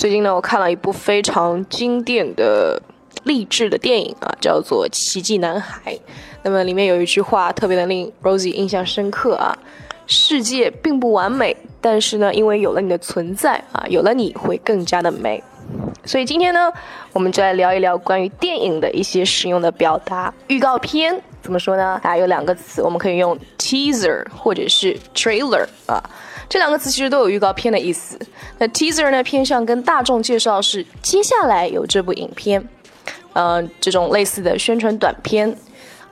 最近呢，我看了一部非常经典的励志的电影啊，叫做《奇迹男孩》。那么里面有一句话特别的令 Rosie 印象深刻啊：世界并不完美，但是呢，因为有了你的存在啊，有了你会更加的美。所以今天呢，我们就来聊一聊关于电影的一些实用的表达。预告片怎么说呢？啊，有两个词，我们可以用 teaser 或者是 trailer 啊。这两个词其实都有预告片的意思。那 teaser 呢，偏向跟大众介绍是接下来有这部影片，呃，这种类似的宣传短片。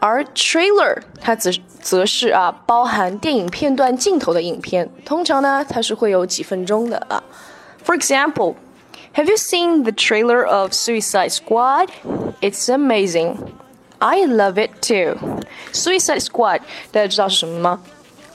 而 trailer 它则则是啊，包含电影片段镜头的影片，通常呢它是会有几分钟的啊。For example, have you seen the trailer of Suicide Squad? It's amazing. I love it too. Suicide Squad 大家知道是什么吗？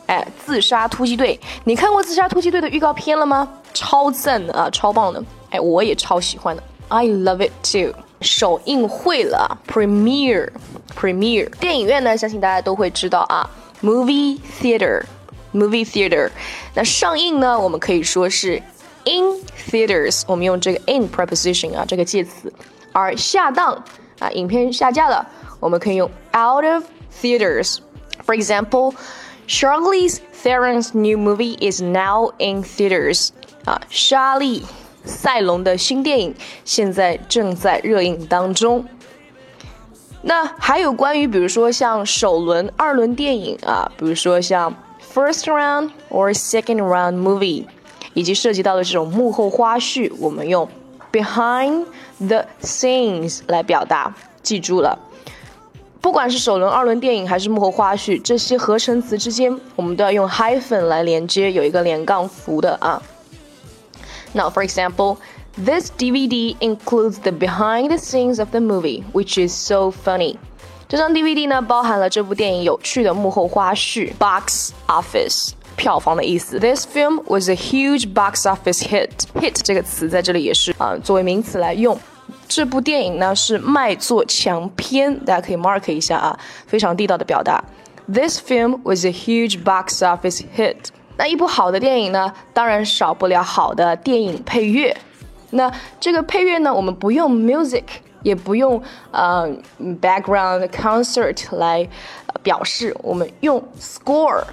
哎，自杀突击队，你看过自杀突击队的预告片了吗？超赞的啊，超棒的！哎，我也超喜欢的，I love it too。首映会了，premiere，premiere。电影院呢，相信大家都会知道啊，movie theater，movie theater。那上映呢，我们可以说是 in theaters，我们用这个 in preposition 啊，这个介词。而下档啊，影片下架了，我们可以用 out of theaters。For example。Charlize Theron's new movie is now in theaters. 啊，莎莉·赛隆的新电影现在正在热映当中。那还有关于，比如说像首轮、二轮电影啊，比如说像 first round or second round movie，以及涉及到的这种幕后花絮，我们用 behind the scenes 来表达。记住了。不管是首轮、二轮电影还是幕后花絮，这些合成词之间，我们都要用 hyphen 来连接，有一个连杠符的啊。Now, for example, this DVD includes the behind the scenes of the movie, which is so funny. 这张 DVD 呢，包含了这部电影有趣的幕后花絮，box office 票房的意思。This film was a huge box office hit. Hit 这个词在这里也是啊，作为名词来用。这部电影呢是卖座强片，大家可以 mark 一下啊，非常地道的表达。This film was a huge box office hit。那一部好的电影呢，当然少不了好的电影配乐。那这个配乐呢，我们不用 music，也不用呃 background concert 来表示，我们用 score。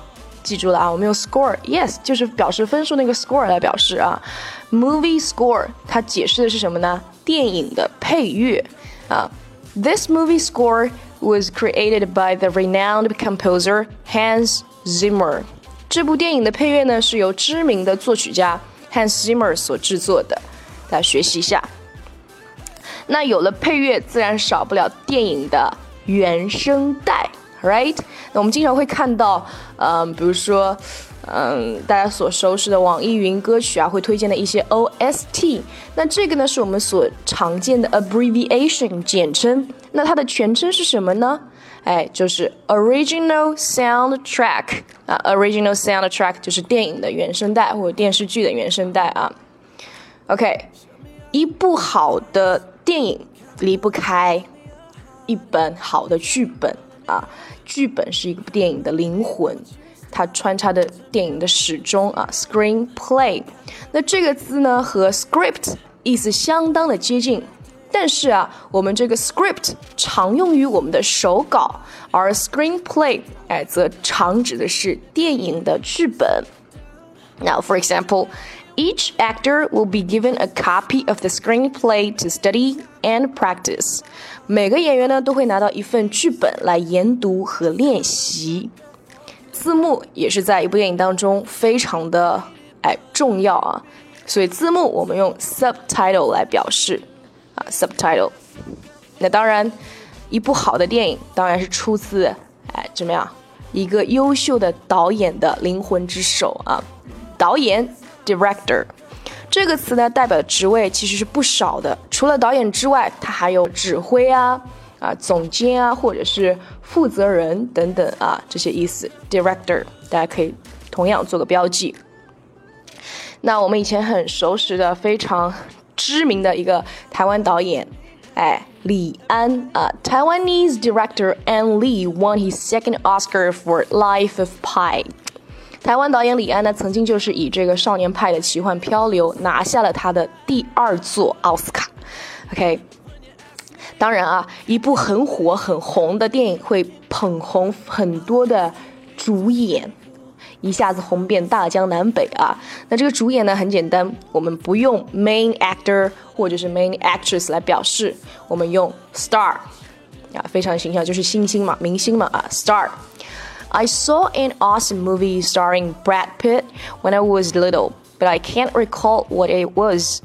记住了啊，我们用 score，yes，就是表示分数那个 score 来表示啊。Movie score 它解释的是什么呢？电影的配乐啊。This movie score was created by the renowned composer Hans Zimmer。这部电影的配乐呢是由知名的作曲家 Hans Zimmer 所制作的，大家学习一下。那有了配乐，自然少不了电影的原声带，right？那我们经常会看到，嗯，比如说。嗯，大家所熟悉的网易云歌曲啊，会推荐的一些 OST。那这个呢，是我们所常见的 abbreviation 简称。那它的全称是什么呢？哎，就是 original soundtrack 啊，original soundtrack 就是电影的原声带或者电视剧的原声带啊。OK，一部好的电影离不开一本好的剧本啊，剧本是一部电影的灵魂。它穿插的电影的始终啊，screenplay。那这个字呢和 script 意思相当的接近，但是啊，我们这个 script 常用于我们的手稿，而 screenplay 哎则常指的是电影的剧本。Now, for example, each actor will be given a copy of the screenplay to study and practice. 每个演员呢都会拿到一份剧本来研读和练习。字幕也是在一部电影当中非常的哎重要啊，所以字幕我们用 subtitle 来表示啊 subtitle。那当然，一部好的电影当然是出自哎怎么样一个优秀的导演的灵魂之手啊，导演 director 这个词呢代表的职位其实是不少的，除了导演之外，他还有指挥啊。啊，总监啊，或者是负责人等等啊，这些意思。Director，大家可以同样做个标记。那我们以前很熟识的、非常知名的一个台湾导演，哎，李安啊，Taiwanese director An Lee won his second Oscar for Life of Pi。台湾导演李安呢，曾经就是以这个《少年派的奇幻漂流》拿下了他的第二座奥斯卡。OK，当然啊，一部很火很红的电影会捧红很多的主演。一下子红遍大江南北啊！那这个主演呢，很简单，我们不用 main actor 或者是 main actress 来表示，我们用 star 啊，非常形象，就是星星嘛，明星嘛啊，star。I saw an awesome movie starring Brad Pitt when I was little, but I can't recall what it was.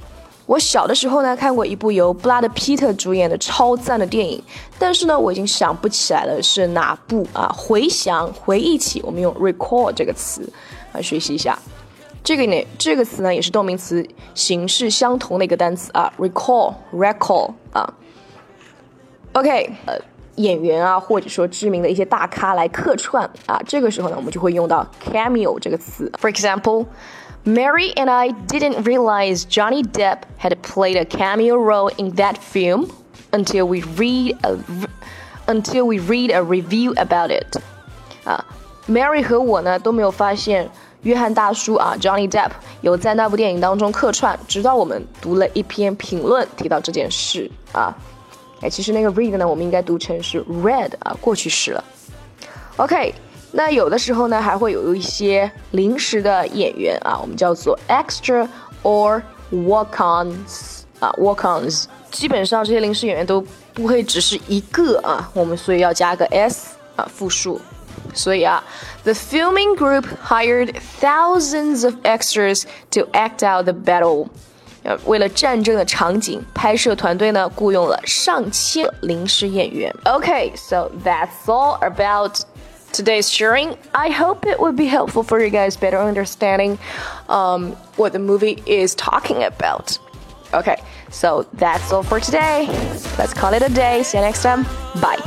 我小的时候呢，看过一部由布拉德·皮特主演的超赞的电影，但是呢，我已经想不起来了是哪部啊。回想、回忆起，我们用 recall 这个词来学习一下。这个呢，这个词呢也是动名词形式相同的一个单词啊，recall，recall 啊。OK，呃， 演员啊，或者说知名的一些大咖来客串啊，这个时候呢，我们就会用到 cameo 这个词。For example。Mary and I didn't realize Johnny Depp had played a cameo role in that film until we read a, until we read a review about it. 啊，Mary 和我呢都没有发现约翰大叔啊，Johnny Depp 有在那部电影当中客串，直到我们读了一篇评论提到这件事啊。 哎，其实那个 read 呢，我们应该读成是 read 啊，过去式了。OK。那有的时候呢，还会有一些临时的演员啊，我们叫做 extra or walk-ons 啊，walk-ons。基本上这些临时演员都不会只是一个啊，我们所以要加个 s 啊，复数。所以啊，the filming group hired thousands of extras to act out the battle。 呃，为了战争的场景，拍摄团队呢雇佣了上千临时演员。Okay，so that's all about today's sharing. I hope it would be helpful for you guys better understanding um, what the movie is talking about. Okay, so that's all for today. Let's call it a day. See you next time. Bye.